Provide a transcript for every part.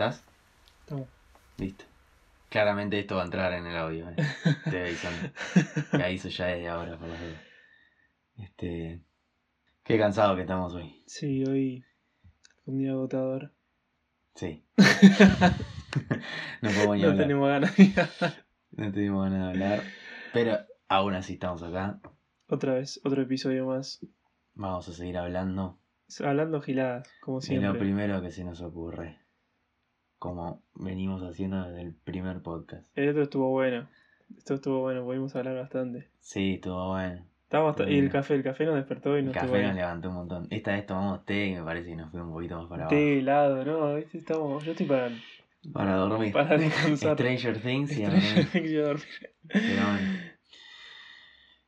¿Estás? Estamos. Listo. Claramente esto va a entrar en el audio, ¿eh? Te voy avisando. Que aviso ya desde ahora, por las dudas. Este. Qué cansado que estamos hoy. Sí, hoy un día agotador. Sí. no podemos ni No hablar. tenemos ganas de hablar. No tenemos ganas de hablar. Pero aún así estamos acá. Otra vez, otro episodio más. Vamos a seguir hablando Hablando giladas, como de lo siempre. primero que se nos ocurre. Como venimos haciendo desde el primer podcast. El otro estuvo bueno. Esto estuvo bueno, pudimos hablar bastante. Sí, estuvo bueno. Estábamos y el café, el café nos despertó y El nos café estuvo nos bueno. levantó un montón. Esta vez tomamos té y me parece que nos fue un poquito más para abajo. Té helado, ¿no? ¿viste? Estamos, yo estoy para, Para dormir. para descansar. Stranger Things y a Stranger. Things dormir. Pero bueno,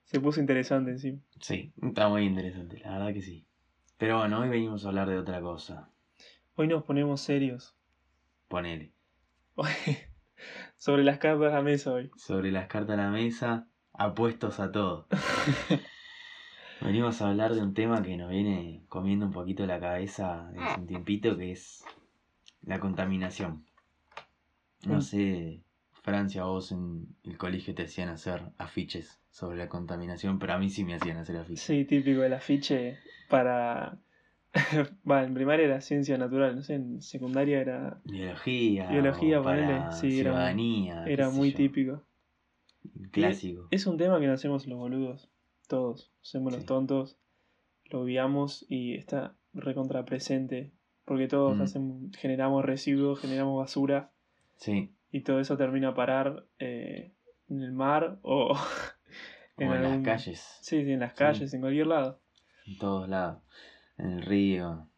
Se puso interesante encima. sí, está muy interesante, la verdad que sí. Pero bueno, hoy venimos a hablar de otra cosa. Hoy nos ponemos serios. Ponele. Sobre las cartas a la mesa hoy. Sobre las cartas a la mesa, apuestos a todo. Venimos a hablar de un tema que nos viene comiendo un poquito la cabeza desde un tiempito, que es la contaminación. No Mm. sé, Francia, vos en el colegio te hacían hacer afiches sobre la contaminación, pero a mí sí me hacían hacer afiches. Sí, típico del afiche para... Va, en primaria era ciencia natural, no sé, en secundaria era, Biología, Biología, ponele, sí, era era muy yo, típico. Clásico. Es un tema que nos hacemos los boludos, todos, hacemos los Sí. tontos, lo obviamos y está recontra presente, porque todos Mm. hacemos, generamos residuos, generamos basura Sí, y todo eso termina a parar eh, en el mar o o en las calles, Sí, sí, en las Sí. calles, en cualquier lado. en todos lados. En el río,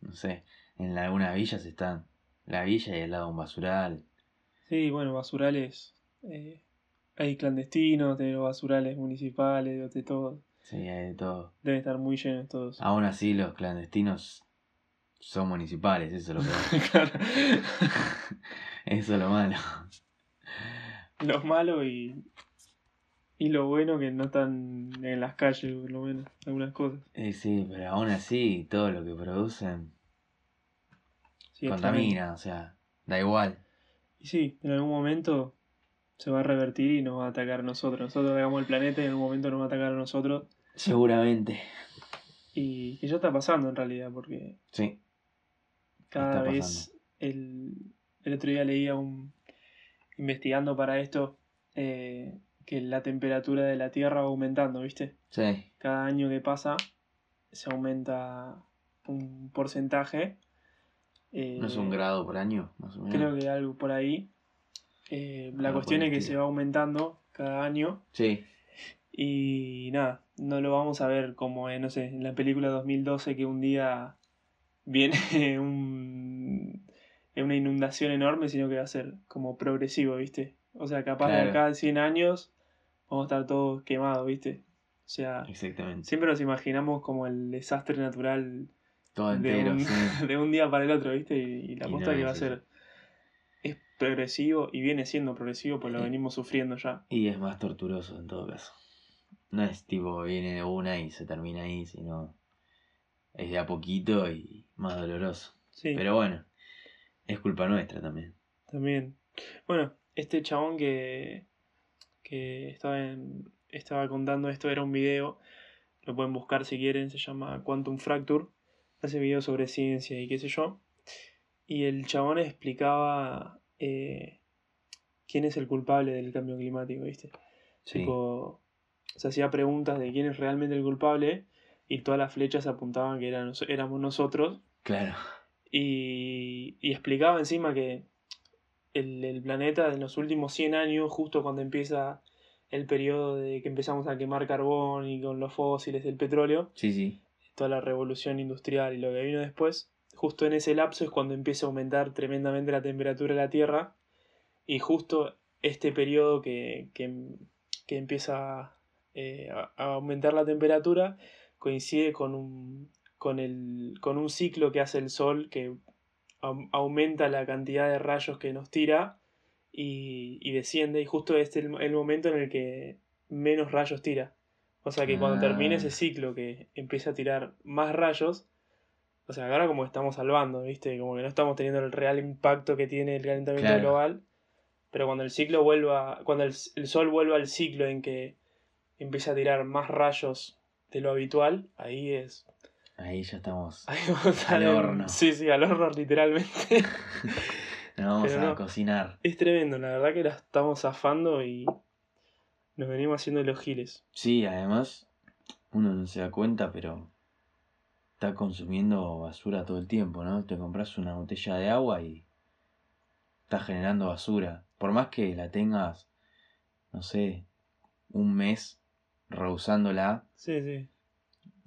no sé, en algunas villas están la villa y al lado un basural. Sí, bueno, basurales. eh, hay clandestinos, de los basurales municipales, de todo. Sí, hay de todo. Deben estar muy llenos todos. Aún así, los clandestinos son municipales, eso es lo. Claro. eso es lo malo. Lo malo y, y lo bueno que no están en las calles, por lo menos, algunas cosas. Eh, sí, pero aún así, todo lo que producen Sí, contamina, o sea, da igual. Y sí, en algún momento se va a revertir y nos va a atacar a nosotros. Nosotros hagamos el planeta y en algún momento nos va a atacar a nosotros. Seguramente. Y, y ya está pasando en realidad, porque Sí, cada Está vez el, el otro día leía un investigando para esto eh, que la temperatura de la Tierra va aumentando, ¿viste? sí. Cada año que pasa se aumenta un porcentaje. eh, ¿No es un grado por año? Más o menos. Creo que algo por ahí. Eh, la cuestión es que se va aumentando cada año Sí, y nada, no lo vamos a ver como, en, no sé, en la película 2012 que un día viene un, una inundación enorme, sino que va a ser como progresivo, ¿viste? O sea, capaz de acá a 100 años vamos a estar todos quemados, ¿viste? O sea, exactamente. siempre nos imaginamos como el desastre natural Todo de entero, un, sí. de un día para el otro, ¿viste? Y, y la Y posta no que va a ser es progresivo y viene siendo progresivo, pues lo Sí. venimos sufriendo ya. Y es más torturoso en todo caso. No es tipo, viene de una y se termina ahí, sino es de a poquito y más doloroso. Sí. Pero bueno, es culpa nuestra también. También. Bueno, este chabón que, que estaba, en- estaba contando esto era un video, lo pueden buscar si quieren, se llama Quantum Fracture, hace videos sobre ciencia y qué sé yo. Y el chabón explicaba eh, quién es el culpable del cambio climático, ¿viste? Sí. Tipo, se hacía preguntas de quién es realmente el culpable y todas las flechas apuntaban que eran, éramos nosotros Claro. y, y explicaba encima que el, el planeta en los últimos 100 años, justo cuando empieza el periodo de que empezamos a quemar carbón y con los fósiles, el petróleo, Sí, sí. toda la revolución industrial y lo que vino después, justo en ese lapso es cuando empieza a aumentar tremendamente la temperatura de la Tierra y justo este periodo que, que, que empieza eh, a, aumentar la temperatura coincide con un, con, el, con un ciclo que hace el Sol que aumenta la cantidad de rayos que nos tira y, y desciende y justo este es el, el momento en el que menos rayos tira. O sea que cuando Ah. termine ese ciclo que empieza a tirar más rayos, O sea, ahora como estamos salvando, ¿viste? Como que no estamos teniendo el real impacto que tiene el calentamiento Claro. global. Pero cuando el ciclo vuelva, cuando el, el sol vuelva al ciclo en que empieza a tirar más rayos de lo habitual, ahí es. Ahí ya estamos. Ahí vamos Al horno. Sí, sí, al horno literalmente. Nos vamos Pero a no. cocinar. es tremendo, la verdad que la estamos zafando y nos venimos haciendo los giles. Sí, además, uno no se da cuenta, pero está consumiendo basura todo el tiempo, ¿no? Te compras una botella de agua y estás generando basura. Por más que la tengas, no sé, un mes reusándola, Sí, sí.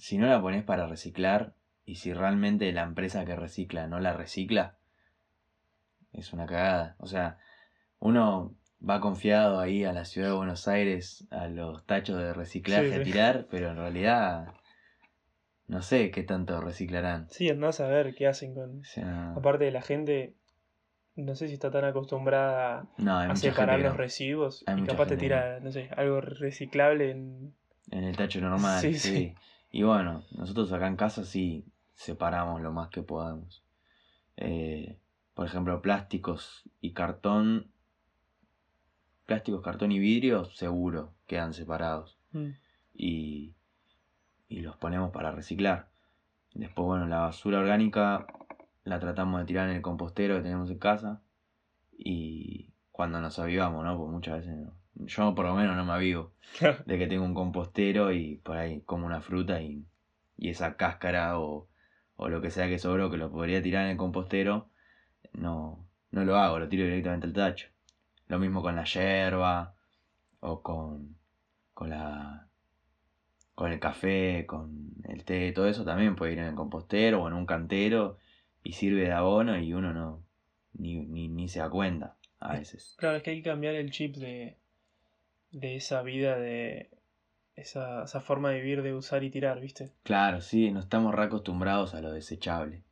Si no la pones para reciclar y si realmente la empresa que recicla no la recicla, es una cagada. O sea, uno va confiado ahí a la ciudad de Buenos Aires a los tachos de reciclaje Sí, a sí. tirar, pero en realidad no sé qué tanto reciclarán. Sí, andás a ver qué hacen con. O sea, Aparte de la gente, no sé si está tan acostumbrada no, a separar los no. residuos Hay y capaz te tira, no sé, algo reciclable en. En el tacho normal, sí, sí. Y bueno, nosotros acá en casa sí separamos lo más que podamos. Eh, por ejemplo, plásticos y cartón. Plásticos, cartón y vidrio, seguro, quedan separados. Mm. Y, y los ponemos para reciclar. Después, bueno, la basura orgánica la tratamos de tirar en el compostero que tenemos en casa. Y cuando nos avivamos, ¿no? Porque muchas veces no. Yo por lo menos no me avivo de que tengo un compostero y por ahí como una fruta y, y esa cáscara o, o lo que sea que sobró que lo podría tirar en el compostero, no, no lo hago, lo tiro directamente al tacho. Lo mismo con la yerba o con, con la con el café, con el té, todo eso también puede ir en el compostero o en un cantero y sirve de abono y uno no ni, ni, ni se da cuenta a veces. Claro, es que hay que cambiar el chip de, de esa vida, de esa, esa forma de vivir de usar y tirar, ¿viste? Claro, sí, no estamos reacostumbrados a lo desechable.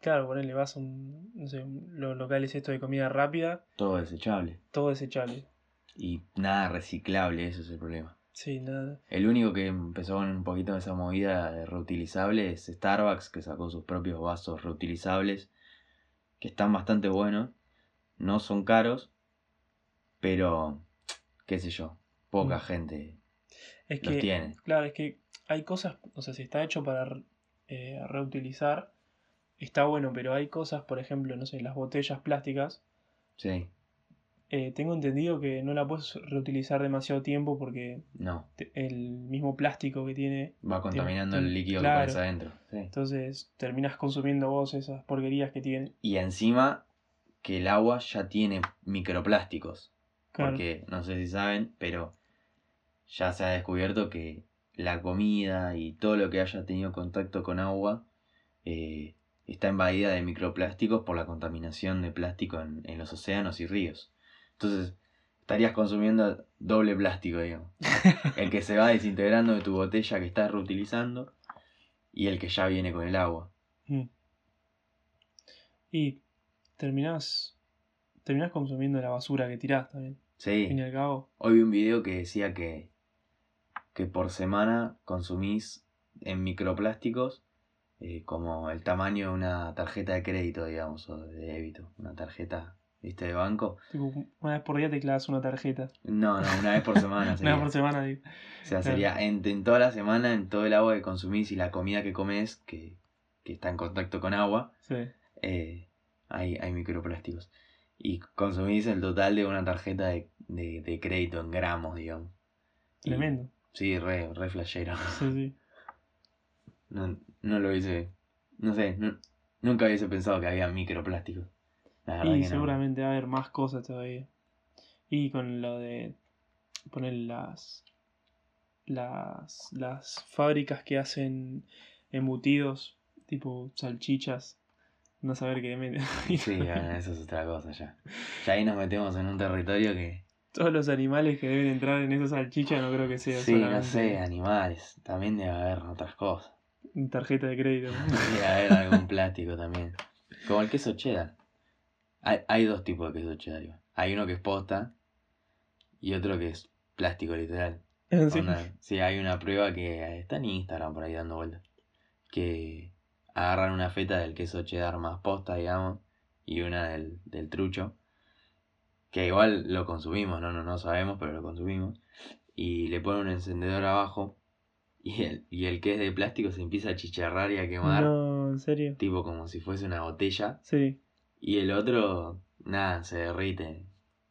Claro, ponele, vas a un, no sé, los locales estos de comida rápida, Todo desechable. todo desechable. Y nada reciclable, ese es el problema. Sí, nada. El único que empezó con un poquito de esa movida de reutilizable es Starbucks, que sacó sus propios vasos reutilizables, que están bastante buenos. No son caros, pero, qué sé yo, poca Mm. gente Es los que, tiene. claro, es que hay cosas, o sea, si está hecho para eh, reutilizar, está bueno, pero hay cosas, por ejemplo, no sé, las botellas plásticas, Sí, eh, tengo entendido que no la puedes reutilizar demasiado tiempo porque no, te- el mismo plástico que tiene, va contaminando tiene- el líquido claro. que pones adentro. sí. entonces terminas consumiendo vos esas porquerías que tiene. Y encima que el agua ya tiene microplásticos. Claro. Porque no sé si saben, pero ya se ha descubierto que la comida y todo lo que haya tenido contacto con agua eh, está invadida de microplásticos por la contaminación de plástico en, en los océanos y ríos. Entonces estarías consumiendo doble plástico, digamos. El que se va desintegrando de tu botella que estás reutilizando y el que ya viene con el agua. Mm. Y terminás, terminás consumiendo la basura que tirás también. Sí. Al fin y al cabo. Hoy vi un video que decía que, que por semana consumís en microplásticos eh, como el tamaño de una tarjeta de crédito, digamos, o de débito, una tarjeta, ¿viste? De banco. Tipo, una vez por día te clavas una tarjeta. No, no, una vez por semana Una vez por semana, digo. O sea, claro. sería en, en toda la semana, en todo el agua que consumís y la comida que comes, que, que está en contacto con agua, Sí. eh, hay, hay microplásticos. Y consumís el total de una tarjeta de, de, de crédito en gramos, digamos. Y- Tremendo. Sí, re, re flashero. Sí, sí. No, no lo hubiese. No sé, nu- nunca hubiese pensado que había microplásticos. Y no. seguramente va a haber más cosas todavía. Y con lo de poner las, las, las fábricas que hacen embutidos, tipo salchichas, no saber qué meten. Sí, bueno, eso es otra cosa ya. Ya ahí nos metemos en un territorio que. Todos los animales que deben entrar en esas salchichas no creo que sea Sí, no solamente sé, animales. También debe haber otras cosas. tarjeta de crédito. Debe haber algún plástico también. Como el queso cheddar. Hay, hay dos tipos de queso cheddar. igual. Hay uno que es posta y otro que es plástico literal. Sí. Onda, sí, hay una prueba que está en Instagram por ahí dando vueltas. Que agarran una feta del queso cheddar más posta, digamos, y una del, del trucho, que igual lo consumimos, ¿no? no, no sabemos, pero lo consumimos, y le ponen un encendedor abajo, y el, y el que es de plástico se empieza a chicharrar y a quemar, No, en serio. tipo como si fuese una botella, Sí. y el otro, nada, se derrite,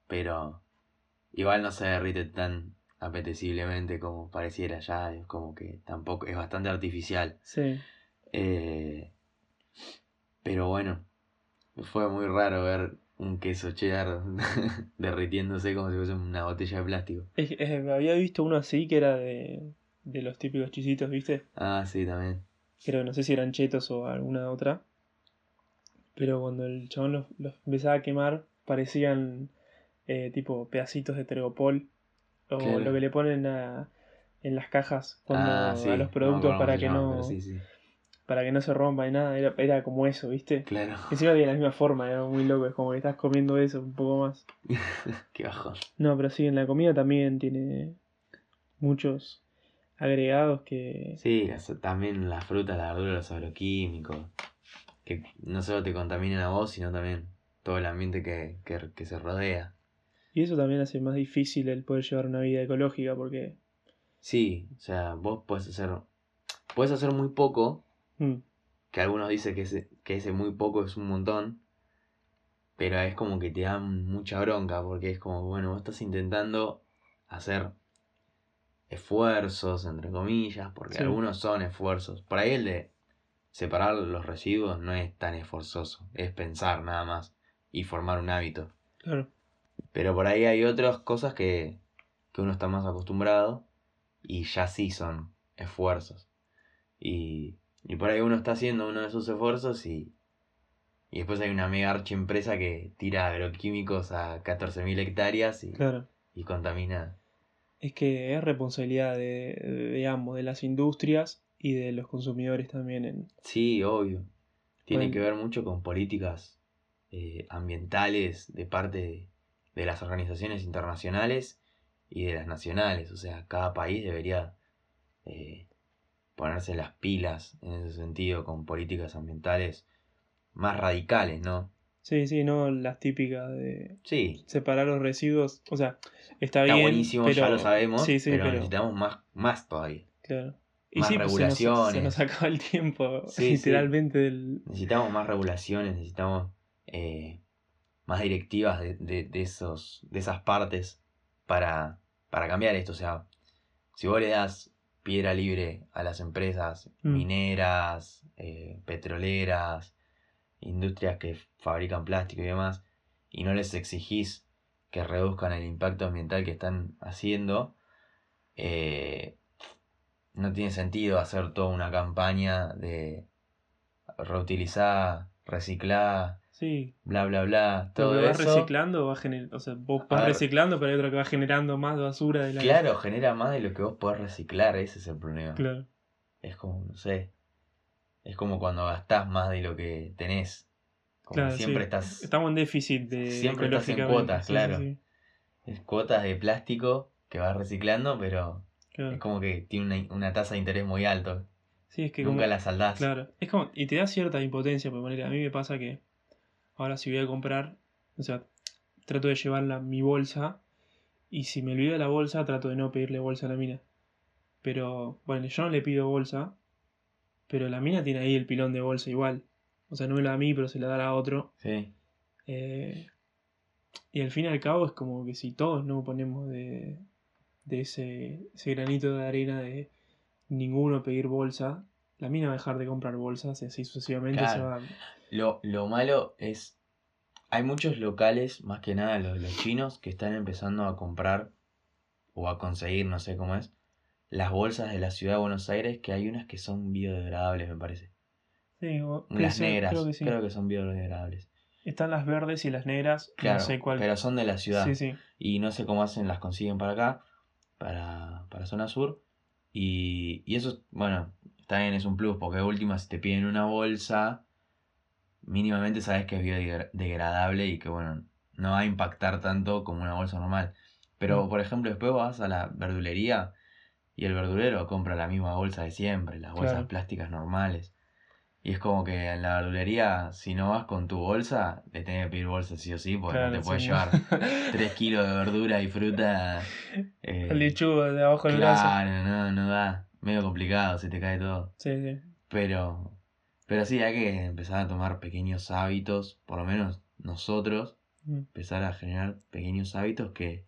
pero igual no se derrite tan apeteciblemente como pareciera ya, es como que tampoco, es bastante artificial. Sí. Eh, pero bueno, fue muy raro ver un queso cheddar derritiéndose como si fuese una botella de plástico. Es- es- había visto uno así que era de, de los típicos chisitos, ¿viste? Ah, sí, también. Creo que no sé si eran chetos o alguna otra. Pero cuando el chabón los, los empezaba a quemar, parecían eh, tipo pedacitos de tergopol. O Claro. lo que le ponen a- en las cajas cuando, ah, sí, a los productos para que no pero sí, sí. Para que no se rompa y nada. Era, era como eso, ¿viste? Claro, Encima tiene la misma forma, era muy loco. Es como que estás comiendo eso un poco más. qué bajón. No, pero sí, en la comida también tiene muchos agregados que... Sí, también la fruta, la verdura, los agroquímicos, que no solo te contaminan a vos, sino también todo el ambiente que, que, que se rodea. Y eso también hace más difícil el poder llevar una vida ecológica porque... Sí, o sea, vos puedes hacer, puedes hacer muy poco, mm, que algunos dicen que ese, que ese muy poco es un montón, pero es como que te dan mucha bronca, porque es como, bueno, vos estás intentando hacer esfuerzos, entre comillas, porque Sí. algunos son esfuerzos. Por ahí el de separar los residuos no es tan esforzoso, es pensar nada más y formar un hábito. claro. Pero por ahí hay otras cosas que, que uno está más acostumbrado y ya sí son esfuerzos. Y, y por ahí uno está haciendo uno de esos esfuerzos y, y después hay una mega archiempresa que tira agroquímicos a 14.000 hectáreas y, Claro. y contamina. Es que es responsabilidad de, de, de ambos, de las industrias y de los consumidores también. En... Sí, obvio. Tiene Bueno. que ver mucho con políticas eh, ambientales de parte de, de las organizaciones internacionales y de las nacionales. O sea, cada país debería eh, ponerse las pilas en ese sentido con políticas ambientales más radicales, ¿no? Sí, sí, no las típicas de Sí, separar los residuos. O sea, está, está bien. buenísimo, pero... ya lo sabemos, Sí, sí, pero, pero... necesitamos más, más todavía. Claro. Y más sí, pues se nos, se regulaciones. nos acaba el tiempo, literalmente. Del... Necesitamos más regulaciones, necesitamos eh, más directivas de, de- de esos, de esas partes para, para cambiar esto. O sea, si vos le das piedra libre a las empresas Mm. mineras, eh, petroleras, industrias que fabrican plástico y demás, y no les exigís que reduzcan el impacto ambiental que están haciendo, eh, no tiene sentido hacer toda una campaña de reutilizar, reciclar, Sí, bla, bla, bla, todo vas eso. reciclando, va o sea, vos vas ver. reciclando, pero hay otro que va generando más basura de la Claro, genera más de lo que vos podés reciclar, ese es el problema. Claro. Es como, no sé, es como cuando gastás más de lo que tenés. Como Claro, siempre sí. estás, Estamos en déficit de Siempre estás en cuotas, Sí, claro. sí, es cuotas de plástico que vas reciclando, pero claro. es como que tiene una, una tasa de interés muy alta. Sí, es que Nunca como- la saldás. Claro, es como, y te da cierta impotencia, por poner, a mí me pasa que ahora si voy a comprar, o sea, trato de llevarla mi bolsa, y si me olvido la bolsa, trato de no pedirle bolsa a la mina. Pero, bueno, yo no le pido bolsa, pero la mina tiene ahí el pilón de bolsa igual. O sea, no me la da a mí, pero se la da a otro. Sí, Eh, y al fin y al cabo es como que si todos no ponemos de, de ese, ese granito de arena de ninguno pedir bolsa, la mina va a dejar de comprar bolsas y así sucesivamente Claro. se va. Lo, lo malo es. Hay muchos locales, más que nada los, los chinos, que están empezando a comprar o a conseguir, no sé cómo es, las bolsas de la ciudad de Buenos Aires, que hay unas que son biodegradables, me parece. Sí, o- Las negras, creo que sí. creo que son biodegradables. Están las verdes y las negras, Claro, no sé cuál. pero son de la ciudad. Sí, sí. Y no sé cómo hacen, las consiguen para acá, para, para zona sur. Y, y eso, bueno, también es un plus, porque de última, si te piden una bolsa, mínimamente sabes que es biodegradable y que, bueno, no va a impactar tanto como una bolsa normal. Pero, Mm. por ejemplo, después vas a la verdulería y el verdulero compra la misma bolsa de siempre, las bolsas Claro. plásticas normales. Y es como que en la verdulería, si no vas con tu bolsa, le tenés que pedir bolsa sí o sí, porque no te puedes llevar 3 kilos de verdura y fruta. eh, Lechuga de abajo del brazo. claro, no, no da. Medio complicado, se te cae todo. Sí, sí. Pero, pero sí, hay que empezar a tomar pequeños hábitos, por lo menos nosotros, Mm. empezar a generar pequeños hábitos que,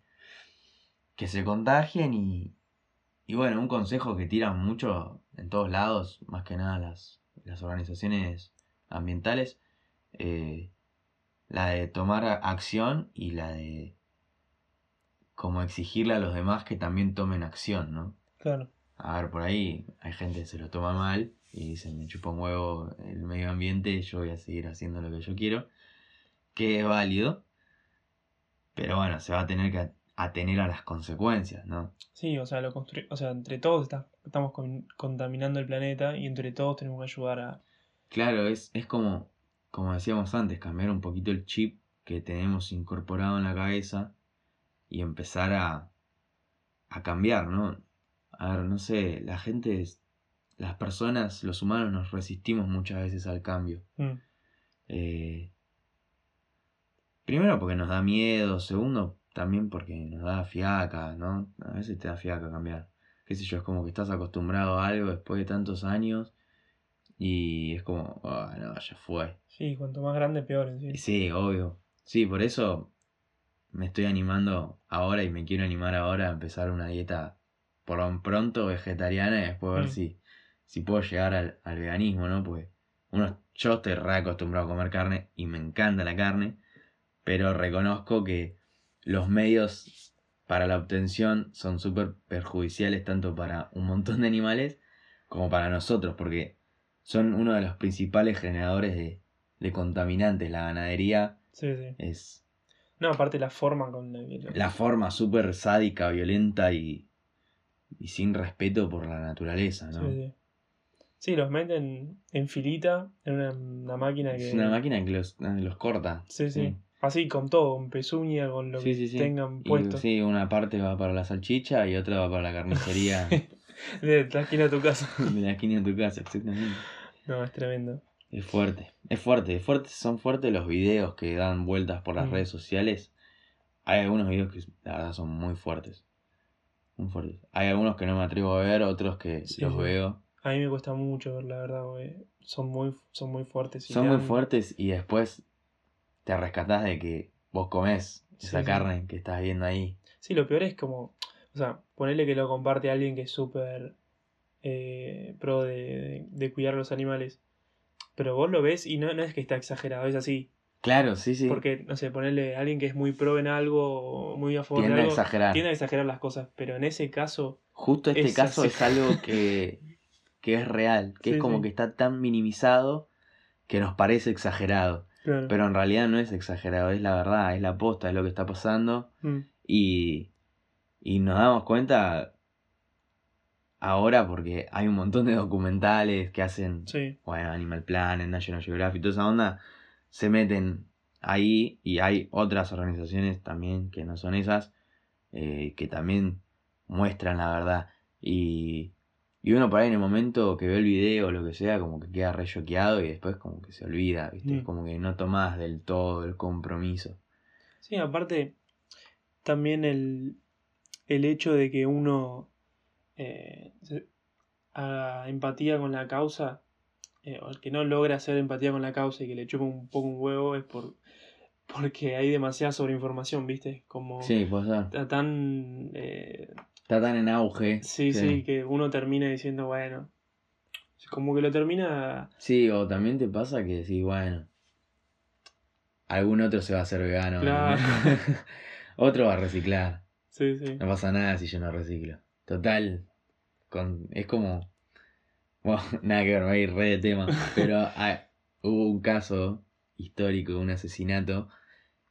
que se contagien y, y bueno, un consejo que tiran mucho en todos lados, más que nada las, las organizaciones ambientales, eh, la de tomar acción y la de como exigirle a los demás que también tomen acción, ¿no? Claro. A ver, por ahí hay gente que se lo toma mal y dice, me chupa un huevo el medio ambiente, yo voy a seguir haciendo lo que yo quiero, que es válido, pero bueno, se va a tener que atener a las consecuencias, ¿no? Sí, o sea, lo constru- o sea, entre todos está- estamos con- contaminando el planeta y entre todos tenemos que ayudar a... Claro, es, es como, como decíamos antes, cambiar un poquito el chip que tenemos incorporado en la cabeza y empezar a, a cambiar, ¿no? A ver, no sé, la gente, es- las personas, los humanos nos resistimos muchas veces al cambio. Mm, Eh, primero porque nos da miedo, segundo también porque nos da fiaca, ¿no? A veces te da fiaca cambiar. Qué sé yo, es como que estás acostumbrado a algo después de tantos años y es como, ah, no, ya fue. Sí, cuanto más grande, peor sí. Sí, obvio. Sí, por eso me estoy animando ahora y me quiero animar ahora a empezar una dieta por lo pronto vegetariana y después ver Mm. si, si puedo llegar al, al veganismo, ¿no? Porque uno, yo estoy re acostumbrado a comer carne y me encanta la carne, pero reconozco que los medios para la obtención son súper perjudiciales tanto para un montón de animales como para nosotros, porque son uno de los principales generadores de, de contaminantes. La ganadería Sí, sí. es No, aparte la forma con la la forma súper sádica, violenta y, y sin respeto por la naturaleza, ¿no? Sí, sí. Los meten en filita en una, una máquina que... Es una máquina que los, los corta. Sí, sí. Así, con todo, con pezuña, con lo Sí, que sí, tengan Y, puesto. sí, una parte va para la salchicha y otra va para la carnicería De la esquina de tu casa. de la esquina de tu casa, exactamente. No, es tremendo. Es fuerte, es fuerte, es fuerte, son fuertes los videos que dan vueltas por las Mm. redes sociales. Hay algunos videos que la verdad son muy fuertes. Muy fuertes. Hay algunos que no me atrevo a ver, otros que los veo. A mí me cuesta mucho ver, la verdad, porque son muy, son muy fuertes. y Son muy fuertes y después te rescatás de que vos comés esa Sí, sí. carne que estás viendo ahí. Sí, lo peor es como, o sea, ponerle que lo comparte alguien que es súper eh, pro de, de- de cuidar a los animales. Pero vos lo ves y no, no es que está exagerado, es así. Claro, sí, sí. Porque, no sé, ponerle a alguien que es muy pro en algo, muy a favor Tiende de a algo, exagerar. tiende a exagerar las cosas. Pero en ese caso, Justo este es caso así. es algo que, que es real, que Sí, es como sí. que está tan minimizado que nos parece exagerado. claro. Pero en realidad no es exagerado, es la verdad, es la posta, es lo que está pasando. Mm, Y, y nos damos cuenta ahora porque hay un montón de documentales que hacen, sí, bueno, Animal Planet, National Geographic, toda esa onda, se meten ahí y hay otras organizaciones también que no son esas, eh, que también muestran la verdad. Y, y uno por ahí en el momento que ve el video o lo que sea, como que queda re choqueado y después como que se olvida, ¿viste? Mm. Como que no tomás del todo el compromiso. Sí, aparte, también el, el hecho de que uno eh, haga empatía con la causa, eh, o el que no logra hacer empatía con la causa y que le chupa un poco un huevo es por porque hay demasiada sobreinformación, ¿viste? Como Sí, puede ser. está tan... eh, Está tan en auge. sí, sí, que uno termina diciendo, bueno, como que lo termina... Sí, o también te pasa que decís, bueno, algún otro se va a hacer vegano. otro va a reciclar. Sí, sí. No pasa nada si yo no reciclo. Total, con, es como... Bueno, nada que ver, me voy a ir re de tema. Pero hubo un caso histórico de un asesinato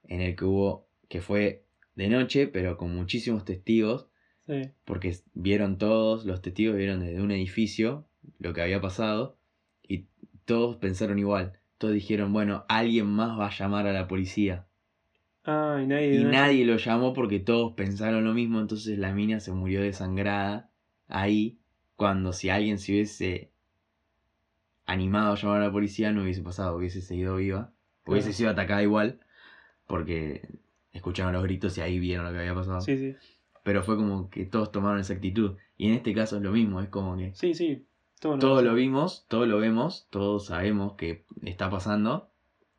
en el que hubo, que fue de noche, pero con muchísimos testigos, Sí, porque vieron todos, los testigos vieron desde un edificio lo que había pasado y todos pensaron igual. Todos dijeron, bueno, alguien más va a llamar a la policía. Ah, y nadie... Y nadie lo llamó porque todos pensaron lo mismo, entonces la mina se murió desangrada ahí, cuando si alguien se hubiese animado a llamar a la policía, no hubiese pasado, hubiese seguido viva. Hubiese sido atacada igual, porque escucharon los gritos y ahí vieron lo que había pasado. Sí, sí. Pero fue como que todos tomaron esa actitud. Y en este caso es lo mismo, es como que Sí, sí. Todo, lo vimos, todo lo vemos, todos sabemos que está pasando,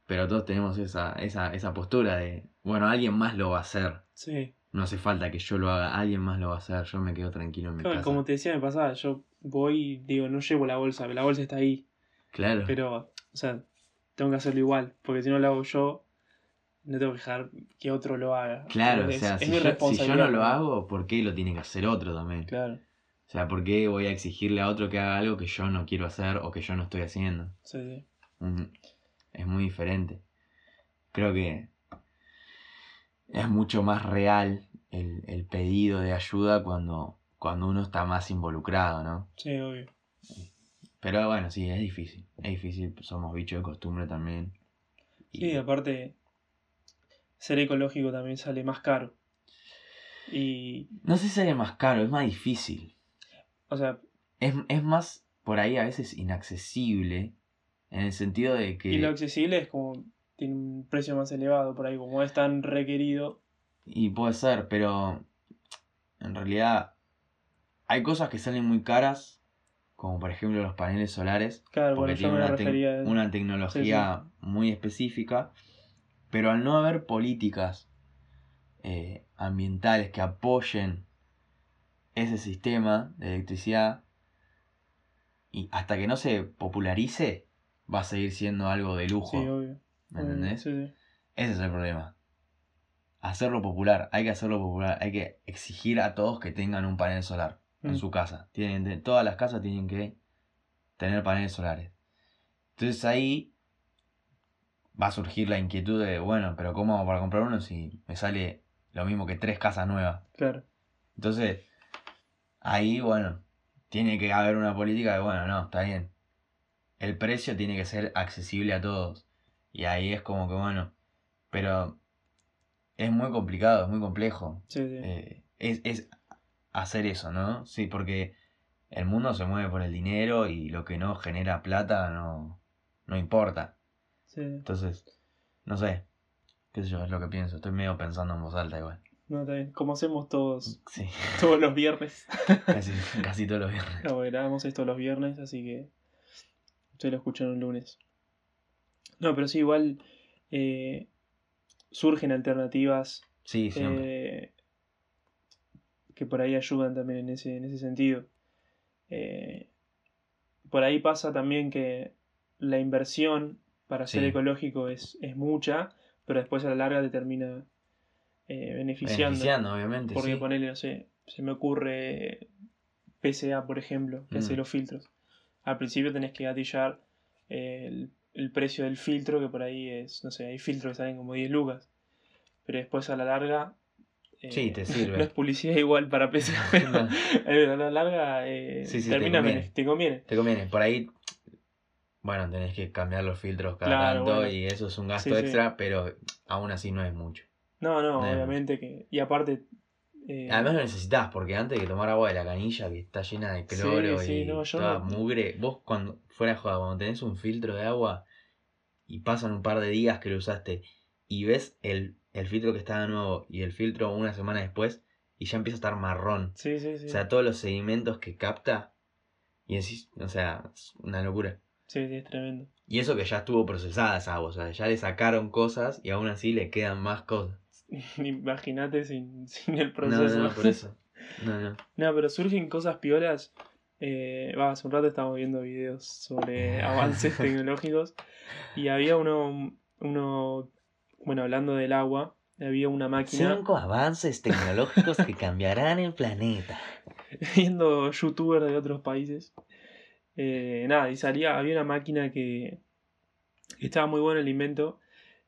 pero todos tenemos esa, esa, esa postura de, bueno, alguien más lo va a hacer. Sí. No hace falta que yo lo haga, alguien más lo va a hacer, yo me quedo tranquilo en mi Claro, casa. como te decía me pasaba, yo voy y digo, no llevo la bolsa, la bolsa está ahí. Claro. Pero, o sea, tengo que hacerlo igual, porque si no lo hago yo, no tengo que dejar que otro lo haga. Claro, o Es- sea, es si, mi yo, si yo responsabilidad no lo hago, ¿por qué lo tiene que hacer otro también? Claro, O sea, ¿por qué voy a exigirle a otro que haga algo que yo no quiero hacer o que yo no estoy haciendo? sí, sí. Es muy diferente. Creo que es mucho más real el, el pedido de ayuda cuando, cuando uno está más involucrado, ¿no? Sí, obvio. Pero bueno, sí, es difícil. Es difícil, somos bichos de costumbre también. Y- Sí, aparte, ser ecológico también sale más caro. Y, no sé si sale más caro, es más difícil. o sea, Es, es más, por ahí a veces inaccesible, en el sentido de que... y lo accesible es como, tiene un precio más elevado por ahí, como es tan requerido. Y puede ser, pero en realidad hay cosas que salen muy caras, como por ejemplo los paneles solares, Claro, porque bueno, tienen una tecnología muy específica, pero al no haber políticas eh, ambientales que apoyen ese sistema de electricidad, y hasta que no se popularice, va a seguir siendo algo de lujo. Sí, obvio. ¿Me entendés? Sí, sí. Ese es el problema. Hacerlo popular, hay que hacerlo popular, hay que exigir a todos que tengan un panel solar en Mm. su casa. Tienen, todas las casas tienen que tener paneles solares. Entonces ahí va a surgir la inquietud de, bueno, pero ¿cómo hago para comprar uno si me sale lo mismo que tres casas nuevas? Claro. Entonces, ahí, bueno, tiene que haber una política de, bueno, no, está bien. El precio tiene que ser accesible a todos. Y ahí es como que, bueno, pero es muy complicado, es muy complejo. Sí, sí. Eh, es, es hacer eso, ¿no? Sí, porque el mundo se mueve por el dinero y lo que no genera plata no, no importa. Sí. Entonces, no sé, qué sé yo, es lo que pienso. Estoy medio pensando en voz alta igual. No, está bien. Como hacemos todos, Sí, todos los viernes. casi, casi todos los viernes. No, grabamos esto los viernes, así que ustedes lo escuchan el lunes. No, pero sí, igual eh, surgen alternativas Sí, siempre. eh, que por ahí ayudan también en ese, en ese sentido. Eh, por ahí pasa también que la inversión para ser Sí. ecológico es, es mucha, pero después a la larga te termina eh, beneficiando. Beneficiando, obviamente. Porque sí. ponele, no sé, se me ocurre PSA, por ejemplo, que hace Mm. los filtros. Al principio tenés que gatillar eh, el, el precio del filtro, que por ahí es, no sé, hay filtros que salen como 10 lucas. Pero después a la larga... eh, Sí, te sirve. No es publicidad igual para PSA, pero a la larga eh, Sí, sí, te termina conviene. te conviene. Te conviene. Por ahí, bueno, tenés que cambiar los filtros cada Claro, tanto bueno. y eso es un gasto Sí, sí. extra, pero aún así no es mucho. No, no, obviamente que... Y aparte... eh, Además lo necesitas, porque antes de tomar agua de la canilla que está llena de cloro Sí, y no, toda no- mugre, vos cuando fuera de joda, cuando tenés un filtro de agua y pasan un par de días que lo usaste y ves el, el filtro que está de nuevo y el filtro una semana después y ya empieza a estar marrón. sí, sí, sí. O sea, todos los sedimentos que capta y decís, o sea, es una locura. Sí, sí, es tremendo. Y eso que ya estuvo procesada esa agua, o sea, ya le sacaron cosas y aún así le quedan más cosas. Imagínate sin, sin el proceso. no, no, por eso. No, no. No, pero surgen cosas piolas. Eh, hace un rato estábamos viendo videos sobre avances tecnológicos y había uno, uno, bueno, hablando del agua, había una máquina avances tecnológicos que cambiarán el planeta. viendo youtubers de otros países. Eh, nada, y salía, había una máquina que, que estaba muy bueno el invento,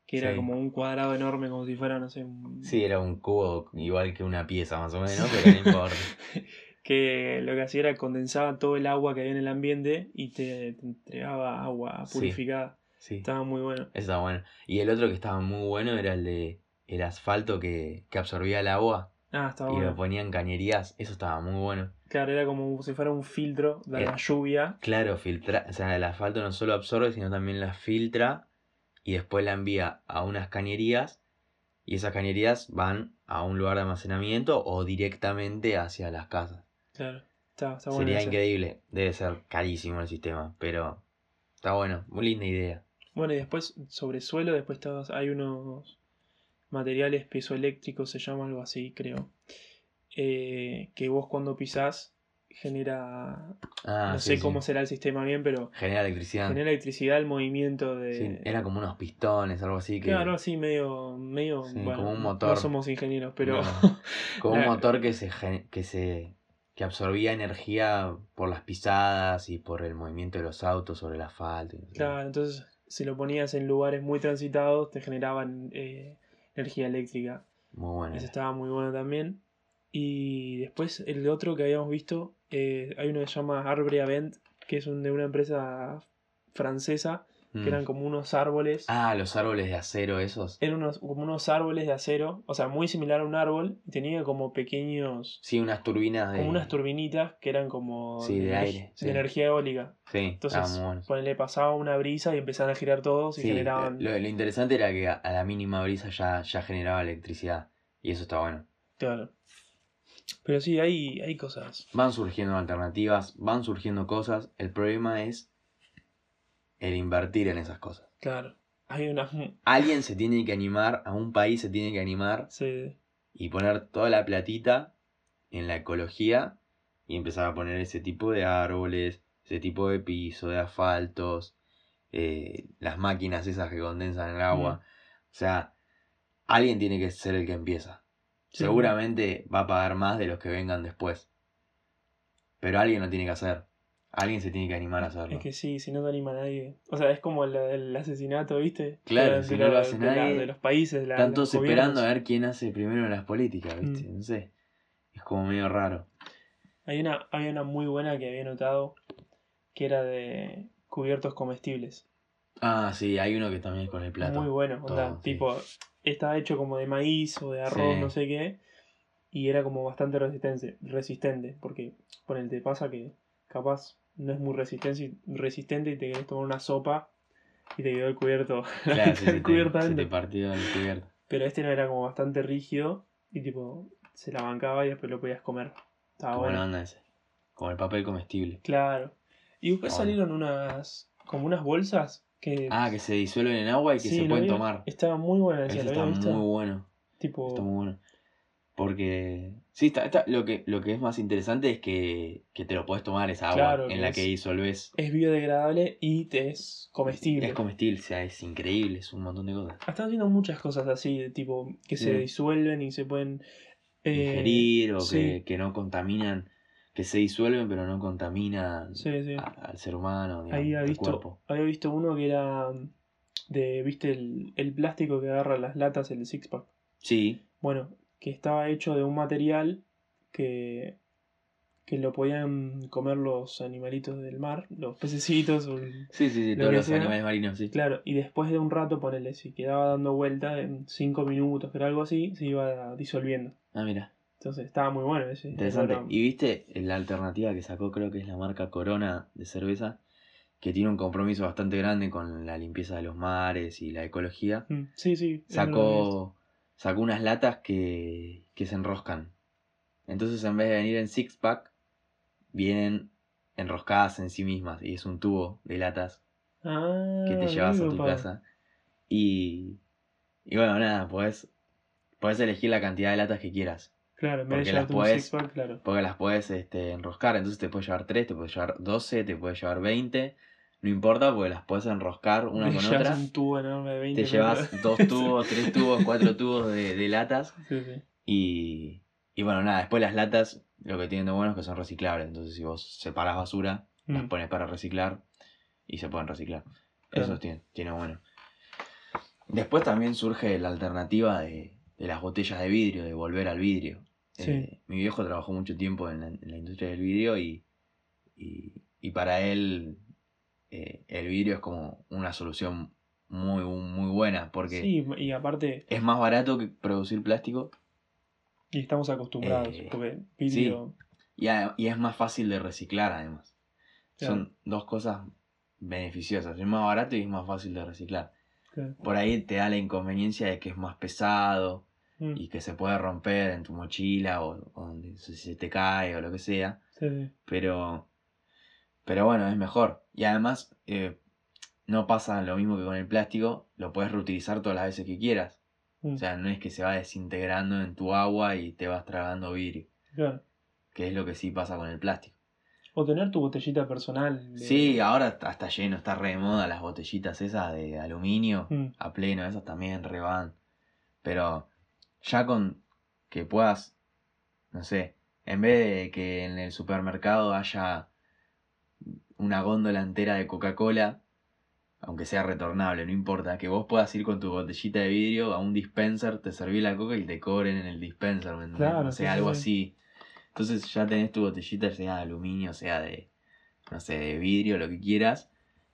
que era Sí. como un cuadrado enorme, como si fuera, no sé, un, Sí, era un cubo igual que una pieza más o menos, pero no importa. que lo que hacía era condensaba todo el agua que había en el ambiente y te, te entregaba agua purificada. Sí, Estaba muy bueno. eso está bueno. Y el otro que estaba muy bueno era el de el asfalto que, que absorbía el agua Ah, estaba y le bueno. ponían cañerías, eso estaba muy bueno. Claro, era como si fuera un filtro de la lluvia. Claro, filtra, o sea, el asfalto no solo absorbe, sino también la filtra y después la envía a unas cañerías y esas cañerías van a un lugar de almacenamiento o directamente hacia las casas. Claro, está, está bueno. Sería ese. increíble, debe ser carísimo el sistema, pero está bueno, muy linda idea. Bueno, y después sobre suelo, después hay unos materiales piezoeléctricos, se llama algo así, creo. eh, que vos cuando pisás genera. Ah, no sí, sé sí. cómo será el sistema bien, pero Genera electricidad. genera electricidad el movimiento de. Sí, era como unos pistones, algo así que... Claro, así medio. medio bueno, como un motor. No somos ingenieros, pero. No, como un motor que se, que se que absorbía energía por las pisadas y por el movimiento de los autos sobre el asfalto. y. Claro, entonces si lo ponías en lugares muy transitados te generaban eh, energía eléctrica. Muy bueno. Ese estaba muy bueno también. Y después el otro que habíamos visto, eh, hay uno que se llama Arbre Avent, que es un, de una empresa francesa. Que eran como unos árboles. Ah, los árboles de acero esos. Eran unos, como unos árboles de acero, o sea, muy similar a un árbol, tenía como pequeños, Sí, unas turbinas de... como unas turbinitas que eran como Sí, de aire, sí. de energía eólica. Sí, Entonces, muy buenos. ponele, pasaba una brisa y empezaban a girar todos y Sí, generaban... lo, lo interesante era que a, a la mínima brisa ya, ya generaba electricidad. Y eso está bueno. Claro. Pero sí, hay, hay cosas. Van surgiendo alternativas, van surgiendo cosas. El problema es el invertir en esas cosas. Claro. Hay unas... Alguien se tiene que animar, a un país se tiene que animar Sí, y poner toda la platita en la ecología y empezar a poner ese tipo de árboles, ese tipo de piso, de asfaltos, eh, las máquinas esas que condensan el agua. O sea, alguien tiene que ser el que empieza. Sí. Seguramente va a pagar más de los que vengan después. Pero alguien lo tiene que hacer. Alguien se tiene que animar a hacerlo. Es que sí, si no te anima nadie. O sea, es como el, el asesinato, ¿viste? Claro, De- si de no lo hace de la- nadie, de los países, la, Están todos esperando a ver quién hace primero las políticas, ¿viste? Mm. No sé. Es como medio raro. Hay una, hay una muy buena que había notado que era de cubiertos comestibles. Ah, sí, hay uno que también es con el plato. Muy bueno. onda, Todo, sí. tipo, estaba hecho como de maíz o de arroz, Sí. no sé qué. Y era como bastante resistente, resistente. Porque, por el te pasa que capaz no es muy resistente, resistente y te querés tomar una sopa y te quedó el cubierto. Claro, sí, se, el cubierto te, se adentro. te partió el cubierto. Pero este no era como bastante rígido y tipo se la bancaba y después lo podías comer. Estaba Como bueno. onda ese. Como el papel comestible. Claro. Y después bueno. salieron unas como unas bolsas que Ah, que se disuelven en agua y que sí, se pueden tomar. Estaba muy buena, Eso decía, lo está había visto. muy bueno. Tipo, Está muy bueno. Porque. Sí, está, está- lo, que, lo que es más interesante es que, que te lo puedes tomar esa agua Claro, en que la es- que disolves. es biodegradable y te es comestible. Es comestible, o sea, es increíble, es un montón de cosas. Están haciendo muchas cosas así, de tipo que se disuelven y se pueden eh, Ingerir o que, sí. que no contaminan, que se disuelven pero no contaminan Sí, sí. a- al ser humano, digamos, Había al visto, cuerpo. había visto uno que era de, viste, el, el plástico que agarra las latas, el six pack. Sí, Bueno, que estaba hecho de un material que, que lo podían comer los animalitos del mar, los pececitos. o el- sí, sí, sí, Lo todos los sea. animales marinos, sí. Claro, y después de un rato, ponele, si quedaba dando vuelta en 5 minutos, pero algo así, se iba disolviendo. Ah, mira, Entonces estaba muy bueno ese. interesante. era- Y viste la alternativa que sacó, creo que es la marca Corona de cerveza, que tiene un compromiso bastante grande con la limpieza de los mares y la ecología. Mm, Sí, sí. Sacó, sacó unas latas que, que se enroscan. Entonces en vez de venir en six pack, vienen enroscadas en sí mismas. Y es un tubo de latas Ah, que te llevas a tu casa. Y, y bueno, nada, podés, podés elegir la cantidad de latas que quieras. Claro, vez porque las pack, claro. Porque las puedes este, enroscar. Entonces te puedes llevar 3, te puedes llevar 12, te puedes llevar 20. No importa porque las puedes enroscar una con otra. un tubo enorme de 20 Te llevas dos tubos, tres tubos, cuatro tubos de, de latas. Sí, sí. Y, y bueno, nada, después las latas lo que tienen de bueno es que son reciclables. Entonces si vos separas basura, las Mm, pones para reciclar y se pueden reciclar. Claro. Eso tiene, tiene bueno. Después también surge la alternativa de, de las botellas de vidrio, de volver al vidrio. Sí. Eh, mi viejo trabajó mucho tiempo en la, en la industria del vidrio y, y, y para él eh, el vidrio es como una solución muy, muy buena porque Sí, y aparte, es más barato que producir plástico Y estamos acostumbrados, Eh, porque vidrio... Y, a- y es más fácil de reciclar además. Claro. Son dos cosas beneficiosas. Es más barato y es más fácil de reciclar. claro. Por ahí te da la inconveniencia de que es más pesado Mm, y que se puede romper en tu mochila o, o donde se, te cae o lo que sea. sí, sí. Pero, pero bueno, es mejor. Y además eh, no pasa lo mismo que con el plástico. Lo puedes reutilizar todas las veces que quieras. Mm, O sea, no es que se va desintegrando en tu agua y te vas tragando vidrio. claro. Que es lo que sí pasa con el plástico. O tener tu botellita personal. de- Sí, ahora está, está lleno, está re de moda las botellitas esas de aluminio. Mm, A pleno, esas también re van. Pero ya con que puedas, no sé, en vez de que en el supermercado haya una góndola entera de Coca-Cola, aunque sea retornable, no importa, que vos puedas ir con tu botellita de vidrio a un dispenser, te serví la coca y te cobren en el dispenser, ¿me? Claro, o sea, sí, algo sí. así. Entonces ya tenés tu botellita, sea de aluminio, sea de, no sé, de vidrio, lo que quieras.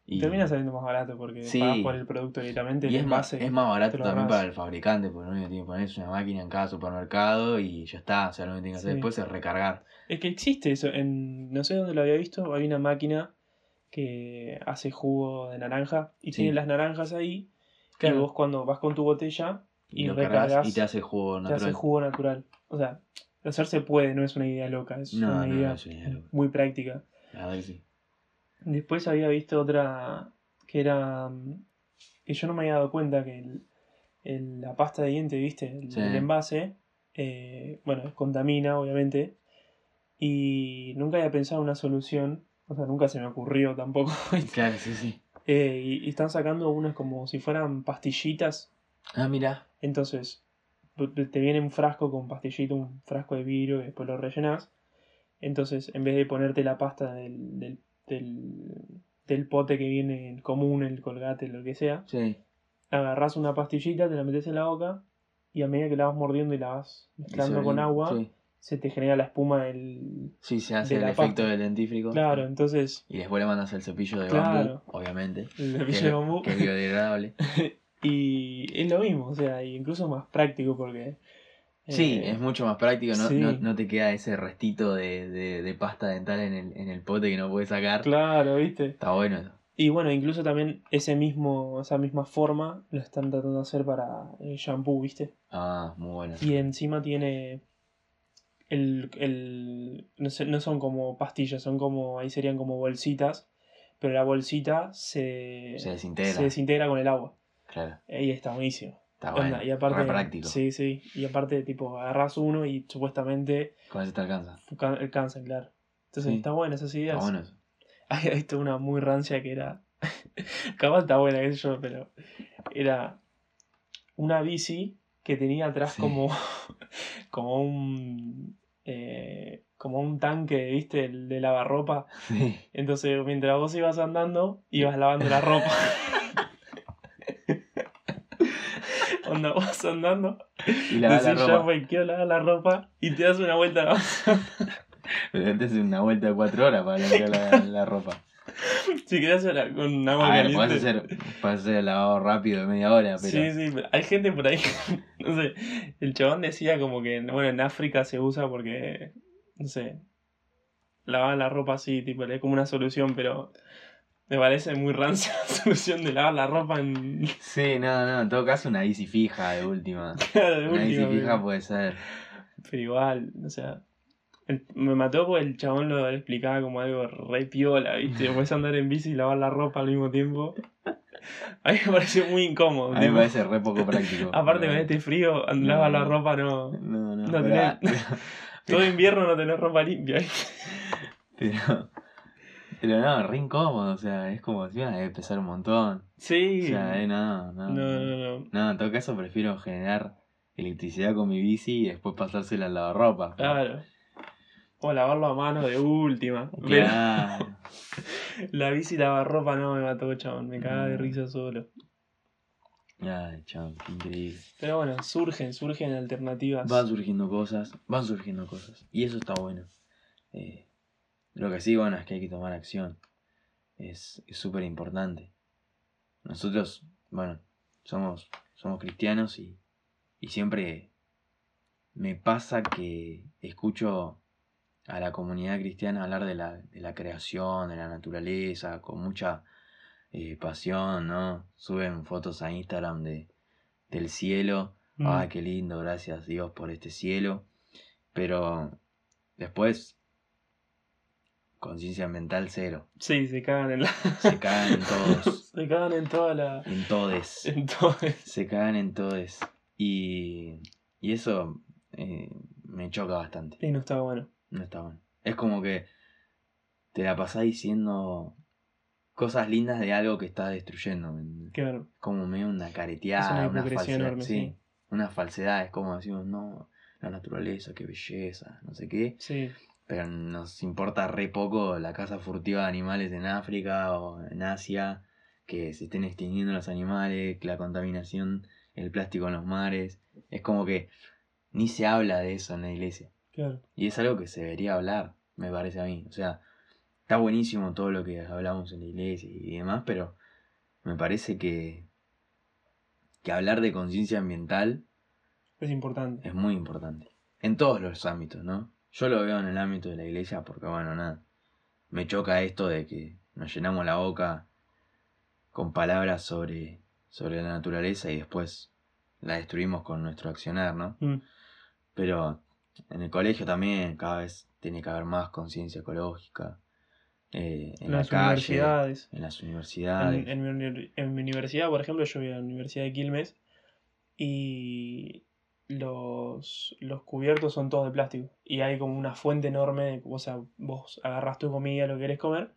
Y, Termina saliendo más barato porque Sí. pagas por el producto directamente. y es, más, es más barato también para el fabricante, porque lo único que tiene que poner es una máquina en cada supermercado y ya está. O sea, lo único que tiene que hacer Sí. después es recargar. Es que existe eso. En, no sé dónde lo había visto. Hay una máquina que hace jugo de naranja y Sí. tiene las naranjas ahí. Claro. Y vos cuando vas con tu botella Y, Y lo cargas recargas, y te hace jugo te natural. hace jugo natural. O sea, hacerse puede, no es una idea loca. Es No, una no, idea no es una idea loca. muy práctica. Sí. Después había visto otra que era. mm, que yo no me había dado cuenta que el- el- la pasta de diente, ¿viste? El, Sí. el envase, eh, bueno, contamina, obviamente. Y nunca había pensado en una solución. O sea, nunca se me ocurrió tampoco. Claro, sí, sí. Eh, y, y están sacando unas como si fueran pastillitas. Ah, mira. Entonces, te viene un frasco con pastillita, un frasco de vidrio que después lo rellenas. Entonces, en vez de ponerte la pasta del, del, del, del pote que viene el común, el colgate, lo que sea, Sí. agarras una pastillita, te la metes en la boca y a medida que la vas mordiendo y la vas mezclando Y con agua, Sí. Se te genera la espuma del... Sí, se hace de el efecto pasta. del dentífrico. Claro, entonces Y después le mandas el cepillo de Claro. bambú, obviamente. el cepillo de bambú. que es biodegradable. Y es lo mismo, o sea, incluso más práctico porque... Sí, eh, es mucho más práctico, no, sí. no, no te queda ese restito de, de, de pasta dental en el, en el pote que no puedes sacar. Claro, ¿viste? Está bueno eso. Y bueno, incluso también ese mismo, esa misma forma lo están tratando de hacer para el shampoo, ¿viste? Ah, muy bueno. Y encima tiene el, el no, sé, no son como pastillas, son como, ahí serían como bolsitas, pero la bolsita se, Se desintegra. se desintegra con el agua. Claro, Ahí está buenísimo. está Onda, bueno. y aparte, práctico. Sí, sí. Y aparte, tipo, agarras uno y supuestamente Con eso te alcanza. ca- alcanza, claro. Entonces Sí. está buena esas ideas. Está bueno. Había visto una muy rancia que era. Capaz está buena, qué sé yo, pero. Era una bici que tenía atrás Sí. como. como un. eh, como un tanque, ¿viste? El de lavarropa. Sí. Entonces, mientras vos ibas andando, ibas lavando la ropa. Onda, vas andando, Y la ropa. fue, quiero lavar la ropa, y te das una vuelta a la Pero antes es una vuelta de cuatro horas para limpiar la, la ropa. Si querés hacerla con agua A ver, caliente. podés hacer, podés hacer el lavado rápido de media hora, pero. Sí, sí, pero hay gente por ahí, no sé, el chabón decía como que, bueno, en África se usa porque, no sé, lavar la ropa así, tipo, es como una solución, pero me parece muy rancia la solución de lavar la ropa en... Sí, no, no, en todo caso una bici fija de última. Claro, de Una bici última, fija puede ser. pero igual, o sea, el- me mató porque el chabón lo explicaba como algo re piola, ¿viste? Puedes andar en bici y lavar la ropa al mismo tiempo. A mí me pareció muy incómodo. A mí me parece re poco práctico. Aparte pero- con este frío, No, lavar la no. ropa no... No, no, No pero- tenés- pero- Todo invierno no tenés ropa limpia. Pero, pero no, re incómodo, o sea, es como encima debe pesar un montón. O Sí. sea, eh, no, no. no, no, no. No, en todo caso prefiero generar electricidad con mi bici y después pasársela al lavarropa. Claro. O lavarlo a mano de última. Pero Claro. la bici lavarropa no me mató, chabón. Me cagaba de No. risa solo. Ay, chao, qué increíble. Pero bueno, surgen, surgen alternativas. Van surgiendo cosas, van surgiendo cosas. Y eso está bueno. Eh, lo que sí, bueno, es que hay que tomar acción. Es es súper importante. Nosotros, bueno, somos, somos cristianos y, y siempre me pasa que escucho a la comunidad cristiana hablar de la, de la creación, de la naturaleza, con mucha eh, pasión, ¿no? Suben fotos a Instagram de, del cielo. Mm. Ay, qué lindo, gracias Dios por este cielo. Pero después, conciencia ambiental cero. Sí, se cagan en la. Se cagan en todos. se cagan en toda la. En todes. En todo. Se cagan en todes. Y, y eso eh, me choca bastante. Y no está bueno. No está bueno. Es como que te la pasás diciendo cosas lindas de algo que está destruyendo. Claro. Como medio una careteada, Es una falsedad. enorme, sí. Una falsedad. Es como decimos, no, la naturaleza, qué belleza, no sé qué. Sí. Pero nos importa re poco la caza furtiva de animales en África o en Asia, que se estén extinguiendo los animales, la contaminación, el plástico en los mares. Es como que ni se habla de eso en la iglesia. Claro. Y es algo que se debería hablar, me parece a mí. O sea, está buenísimo todo lo que hablamos en la iglesia y demás, pero me parece que, que hablar de conciencia ambiental Es importante. es muy importante. En todos los ámbitos, ¿no? Yo lo veo en el ámbito de la iglesia porque, bueno, nada. Me choca esto de que nos llenamos la boca con palabras sobre, sobre la naturaleza y después la destruimos con nuestro accionar, ¿no? Mm. Pero en el colegio también cada vez tiene que haber más conciencia ecológica. eh, en En la las calle, universidades. en las universidades. En, en mi, uni- en mi universidad, por ejemplo, yo voy a la Universidad de Quilmes y los, los cubiertos son todos de plástico. Y hay como una fuente enorme, de- o sea, vos agarrás tu comida, lo que querés comer,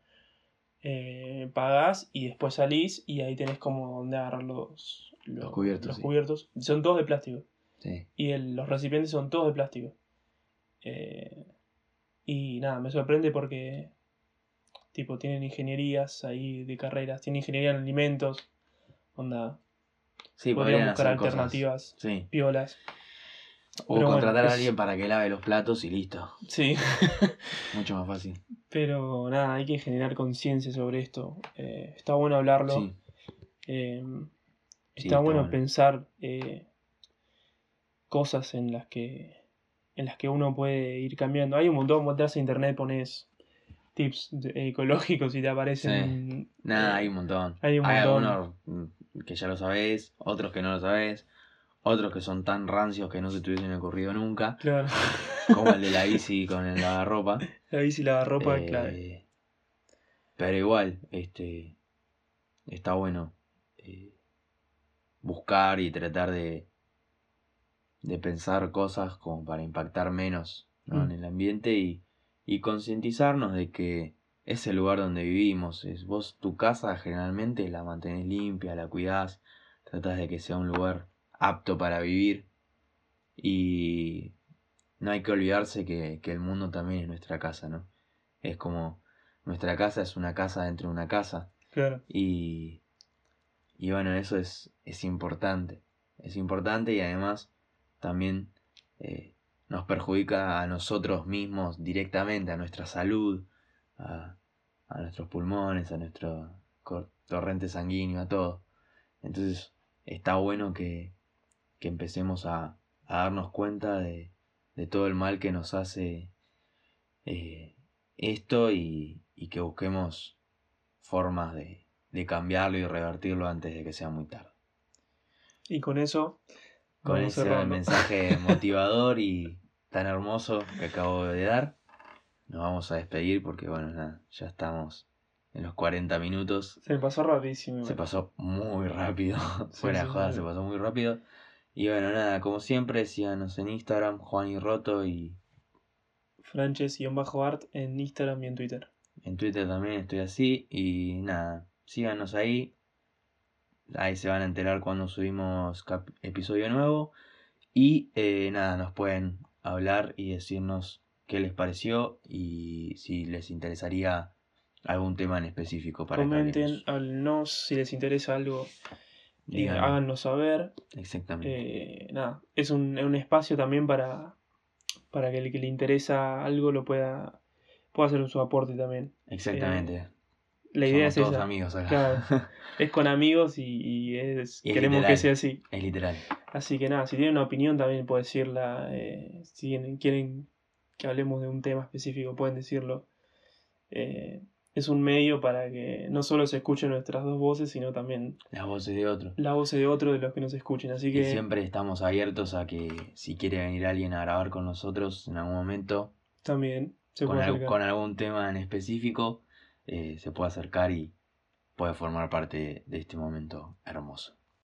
eh, pagás y después salís y ahí tenés como donde agarrar los, Los cubiertos, Los sí. cubiertos. Son todos de plástico. Sí. Y el- los recipientes son todos de plástico. Eh, y nada, me sorprende porque tipo tienen ingenierías ahí de carreras, tienen ingeniería en alimentos, onda, Sí, podrían buscar cosas- alternativas Sí. piolas. O Pero bueno, contratar es- a alguien para que lave los platos y listo. Sí, Mucho más fácil. pero nada, hay que generar conciencia sobre esto. Eh, está bueno hablarlo. Sí. Eh, Sí, está, está bueno, bueno. pensar eh, cosas en las que en las que uno puede ir cambiando. Hay un montón, vos entras a internet, pones tips de- ecológicos y te aparecen. Nada, eh, hay un montón. hay un montón. algunos mm, que ya lo sabés, otros que no lo sabés, otros que son tan rancios que no se te hubiesen ocurrido nunca, Claro. como el de la bici con el lavarropa. La bici y la ropa es Eh, clave. Pero igual, este está bueno eh, buscar y tratar de, de pensar cosas como para impactar menos ¿no? Mm. en el ambiente y, y concientizarnos de que es el lugar donde vivimos. Es, vos tu casa generalmente la mantenés limpia, la cuidás, tratás de que sea un lugar apto para vivir y no hay que olvidarse que, que el mundo también es nuestra casa, ¿no? Es como nuestra casa es una casa dentro de una casa Claro. y, y bueno, eso es, es importante. Es importante y además también eh, nos perjudica a nosotros mismos directamente, a nuestra salud, a, a nuestros pulmones, a nuestro torrente sanguíneo, a todo. Entonces está bueno que, que empecemos a, a darnos cuenta de, de todo el mal que nos hace eh, esto y, y que busquemos formas de, de cambiarlo y revertirlo antes de que sea muy tarde. Y con eso. Con vamos ese cerrando. mensaje motivador y tan hermoso que acabo de dar, nos vamos a despedir porque bueno, nada, ya estamos en los 40 minutos. Se pasó rapidísimo. Se pasó muy rápido. Sí, Fuera de sí, joda, sí. se pasó muy rápido. Y bueno, nada, como siempre, síganos en Instagram, Juan y Roto, y Franches-art en Instagram y en Twitter. en Twitter también estoy así. Y nada, síganos ahí. Ahí se van a enterar cuando subimos episodio nuevo. Y eh, nada, nos pueden hablar y decirnos qué les pareció y si les interesaría algún tema en específico para Comenten, háblenos si les interesa algo. digan- Digan. háganos saber. Exactamente. Eh, nada, es un, un espacio también para, para que el que le interesa algo lo pueda, pueda hacer su aporte también. Exactamente. La idea Somos es todos esa. amigos acá. Claro. Es con amigos y, y es, Y queremos literal. que sea así. Es literal. Así que nada, si tienen una opinión también pueden decirla. eh, si quieren, que hablemos de un tema específico, pueden decirlo. Eh, es un medio para que no solo se escuchen nuestras dos voces, sino también Las voces de otro. la voz de otro de los que nos escuchen. Así Y que siempre estamos abiertos a que si quiere venir alguien a grabar con nosotros en algún momento, también se con, puede al- con algún tema en específico, eh, se puede acercar y puede formar parte de este momento hermoso.